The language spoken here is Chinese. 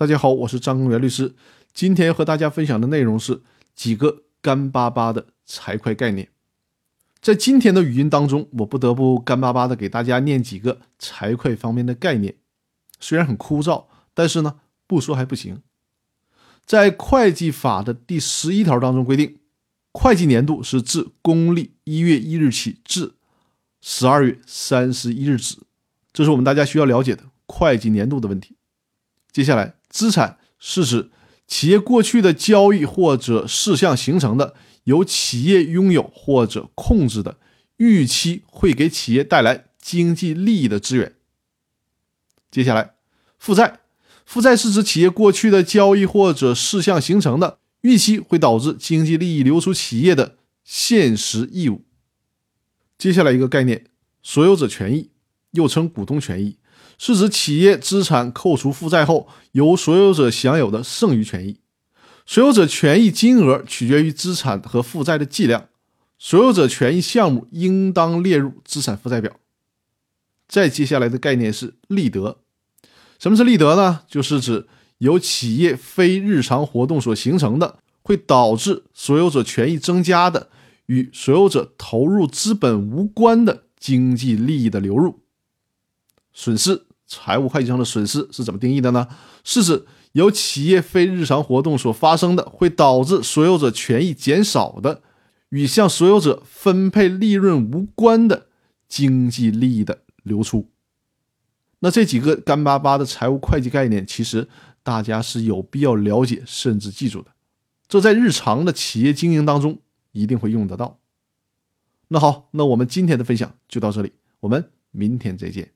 大家好，我是张根源律师。今天和大家分享的内容是几个干巴巴的财会概念。在今天的语音当中，我不得不干巴巴的给大家念几个财会方面的概念。虽然很枯燥，但是呢，不说还不行。在会计法的第十一条当中规定，会计年度是自公历一月一日起至十二月三十一日止，这是我们大家需要了解的会计年度的问题。接下来，资产是指企业过去的交易或者事项形成的由企业拥有或者控制的预期会给企业带来经济利益的资源。接下来，负债，负债是指企业过去的交易或者事项形成的预期会导致经济利益流出企业的现实义务。接下来一个概念，所有者权益，又称股东权益。是指企业资产扣除负债后，由所有者享有的剩余权益。所有者权益金额取决于资产和负债的计量。所有者权益项目应当列入资产负债表。再接下来的概念是利得。什么是利得呢？就是指由企业非日常活动所形成的，会导致所有者权益增加的，与所有者投入资本无关的经济利益的流入。损失。财务会计上的损失是怎么定义的呢？是指由企业非日常活动所发生的，会导致所有者权益减少的，与向所有者分配利润无关的经济利益的流出。那这几个干巴巴的财务会计概念，其实大家是有必要了解甚至记住的，这在日常的企业经营当中一定会用得到。那好，那我们今天的分享就到这里，我们明天再见。